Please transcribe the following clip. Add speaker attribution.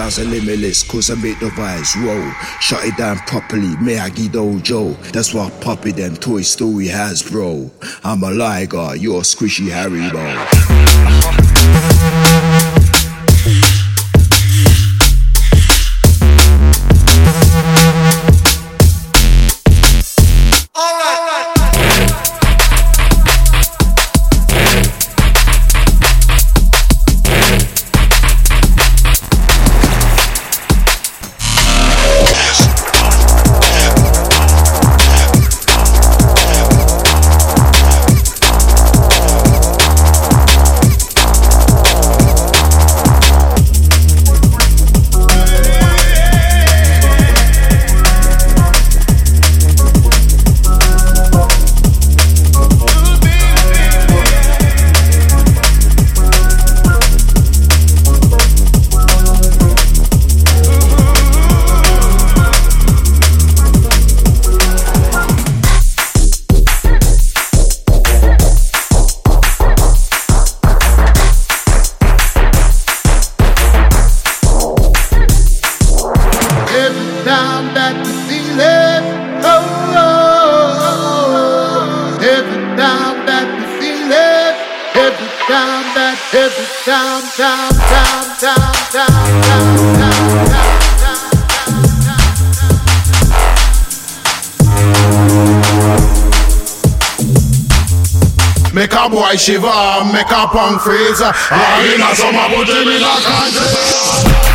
Speaker 1: styles are limitless, cause I make the vibes roll. Shut it down properly, Miyagi Dojo. That's why Puppy them Toy Story has, bro. I'm a liger, you're a squishy Haribo.
Speaker 2: Make a boy shiver, make a punk freeze All in a summer, put him in a country